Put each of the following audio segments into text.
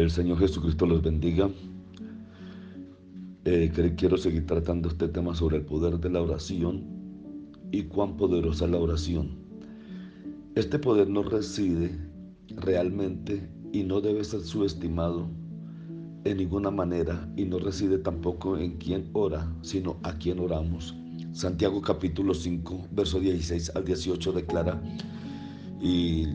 El Señor Jesucristo los bendiga. Eh, quiero seguir tratando este tema sobre el poder de la oración y cuán poderosa es la oración. Este poder no reside realmente y no debe ser subestimado en ninguna manera y no reside tampoco en quien ora, sino a quien oramos. Santiago capítulo 5, verso 16 al 18 declara, y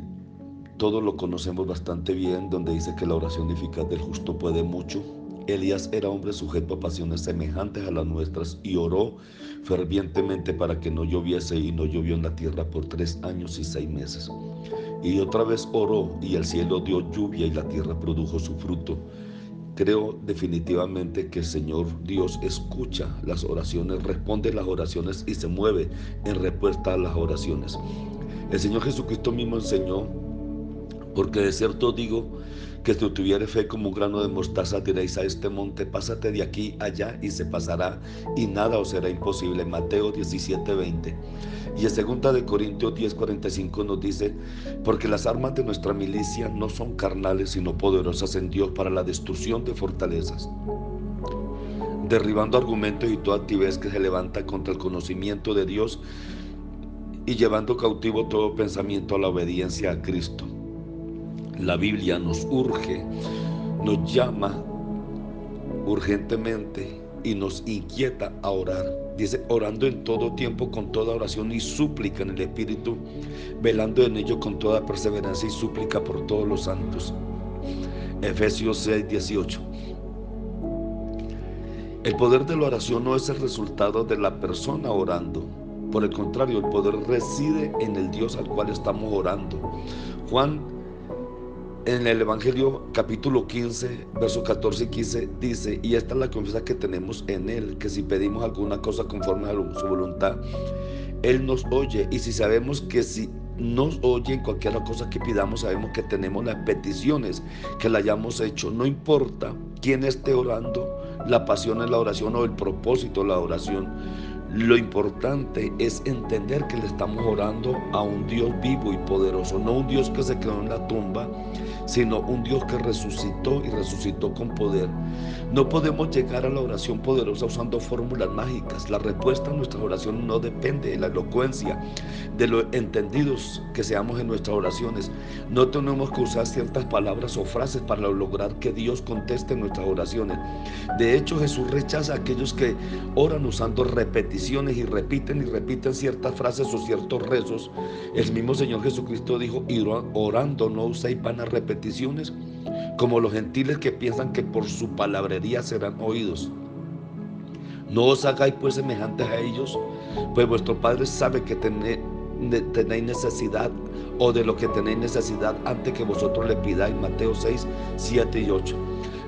todos lo conocemos bastante bien, donde dice que la oración eficaz del justo puede mucho. Elías era hombre sujeto a pasiones semejantes a las nuestras y oró fervientemente para que no lloviese y no llovió en la tierra por tres años y seis meses. Y otra vez oró y el cielo dio lluvia y la tierra produjo su fruto. Creo definitivamente que el Señor Dios escucha las oraciones, responde las oraciones y se mueve en respuesta a las oraciones. El Señor Jesucristo mismo enseñó porque de cierto digo que si tuvieres fe como un grano de mostaza, diréis a este monte, pásate de aquí allá y se pasará, y nada os será imposible. Mateo 17, 20. Y en 2 de Corintios 10, 45 nos dice, porque las armas de nuestra milicia no son carnales, sino poderosas en Dios para la destrucción de fortalezas derribando argumentos y toda actividad que se levanta contra el conocimiento de Dios y llevando cautivo todo pensamiento a la obediencia a Cristo. La Biblia nos urge, nos llama urgentemente y nos inquieta a orar. Dice, orando en todo tiempo con toda oración y súplica en el Espíritu, velando en ello con toda perseverancia y súplica por todos los santos. Efesios 6, 18. El poder de la oración no es el resultado de la persona orando. Por el contrario, el poder reside en el Dios al cual estamos orando. Juan en el Evangelio capítulo 15, versos 14 y 15 dice, y esta es la confianza que tenemos en Él, que si pedimos alguna cosa conforme a su voluntad, Él nos oye. Y si sabemos que si nos oye en cualquier cosa que pidamos, sabemos que tenemos las peticiones que le hayamos hecho. No importa quién esté orando, la pasión en la oración o el propósito de la oración. Lo importante es entender que le estamos orando a un Dios vivo y poderoso, no un Dios que se quedó en la tumba, sino un Dios que resucitó y resucitó con poder. No podemos llegar a la oración poderosa usando fórmulas mágicas. La respuesta a nuestra oración no depende de la elocuencia, de lo entendidos que seamos en nuestras oraciones. No tenemos que usar ciertas palabras o frases para lograr que Dios conteste nuestras oraciones. De hecho, Jesús rechaza a aquellos que oran usando repeticiones y repiten y repiten ciertas frases o ciertos rezos. El mismo Señor Jesucristo dijo, orando no uséis a repetir como los gentiles que piensan que por su palabrería serán oídos. No os hagáis pues semejantes a ellos, pues vuestro Padre sabe que tenéis necesidad o de lo que tenéis necesidad antes que vosotros le pidáis. Mateo 6, 7 y 8.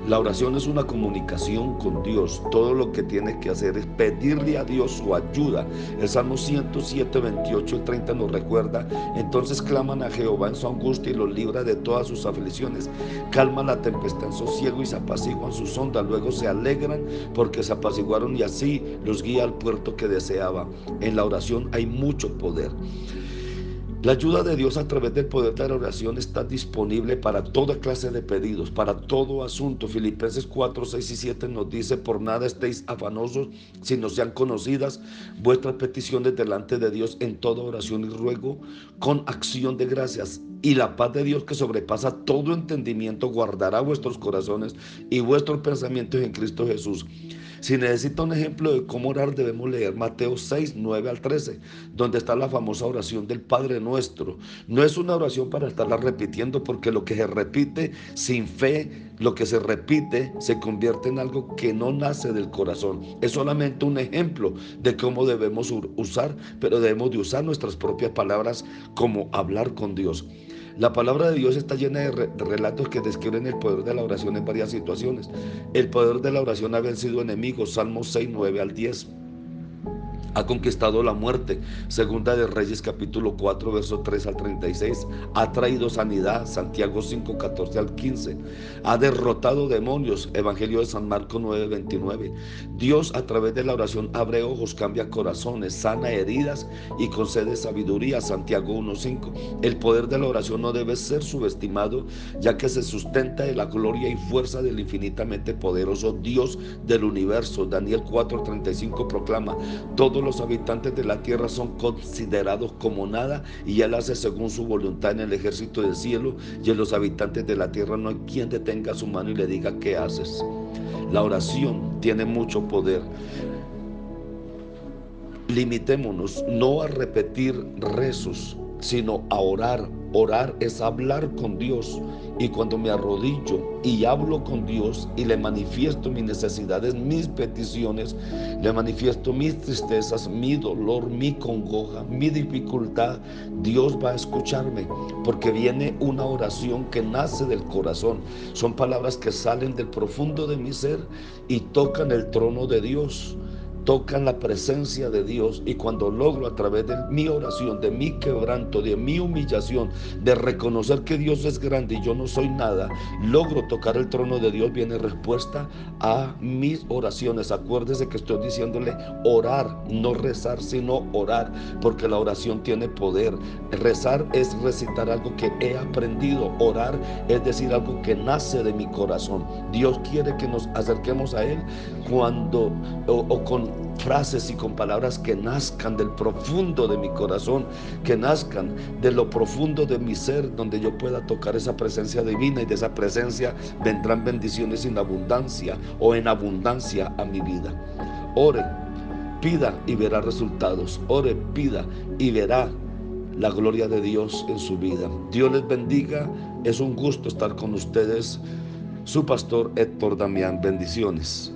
La oración es una comunicación con Dios. Todo lo que tienes que hacer es pedirle a Dios su ayuda. El Salmo 107, 28 y 30 nos recuerda. Entonces claman a Jehová en su angustia y los libra de todas sus aflicciones. Calma la tempestad en sosiego y se apaciguan sus ondas. Luego se alegran porque se apaciguaron y así los guía al puerto que deseaba. En la oración hay mucho poder. La ayuda de Dios a través del poder de la oración está disponible para toda clase de pedidos, para todo asunto. Filipenses 4, 6 y 7 nos dice, por nada estéis afanosos, si no sean conocidas vuestras peticiones delante de Dios en toda oración y ruego, con acción de gracias. Y la paz de Dios que sobrepasa todo entendimiento guardará vuestros corazones y vuestros pensamientos en Cristo Jesús. Si necesita un ejemplo de cómo orar, debemos leer Mateo 6, 9 al 13, donde está la famosa oración del Padre Nuestro. No es una oración para estarla repitiendo, porque lo que se repite sin fe lo que se repite se convierte en algo que no nace del corazón. Es solamente un ejemplo de cómo debemos usar, pero debemos de usar nuestras propias palabras como hablar con Dios. La palabra de Dios está llena de, relatos que describen el poder de la oración en varias situaciones. El poder de la oración ha vencido enemigos, Salmos 6, 9 al 10 ha conquistado la muerte. Segunda de Reyes capítulo 4, verso 3 al 36. Ha traído sanidad. Santiago 5, 14 al 15. Ha derrotado demonios. Evangelio de San Marco 9, 29. Dios a través de la oración abre ojos, cambia corazones, sana heridas y concede sabiduría. Santiago 1, 5. El poder de la oración no debe ser subestimado, ya que se sustenta de la gloria y fuerza del infinitamente poderoso Dios del universo. Daniel 4, 35 proclama, todo los habitantes de la tierra son considerados como nada y Él hace según su voluntad en el ejército del cielo y en los habitantes de la tierra no hay quien detenga su mano y le diga qué haces. La oración tiene mucho poder. Limitémonos no a repetir rezos, sino a orar. Orar es hablar con Dios. Y cuando me arrodillo y hablo con Dios y le manifiesto mis necesidades, mis peticiones, le manifiesto mis tristezas, mi dolor, mi congoja, mi dificultad, Dios va a escucharme porque viene una oración que nace del corazón. Son palabras que salen del profundo de mi ser y tocan el trono de Dios tocan la presencia de Dios y cuando logro a través de mi oración, de mi quebranto, de mi humillación, de reconocer que Dios es grande y yo no soy nada, logro tocar el trono de Dios, viene respuesta a mis oraciones. Acuérdese que estoy diciéndole orar, no rezar, sino orar, porque la oración tiene poder. Rezar es recitar algo que he aprendido, orar es decir algo que nace de mi corazón. Dios quiere que nos acerquemos a Él cuando o con frases y con palabras que nazcan del profundo de mi corazón, que nazcan de lo profundo de mi ser, donde yo pueda tocar esa presencia divina y de esa presencia vendrán bendiciones en abundancia o en abundancia a mi vida. Ore, pida y verá resultados. Ore, pida y verá la gloria de Dios en su vida. Dios les bendiga. Es un gusto estar con ustedes. Su pastor Héctor Damián. Bendiciones.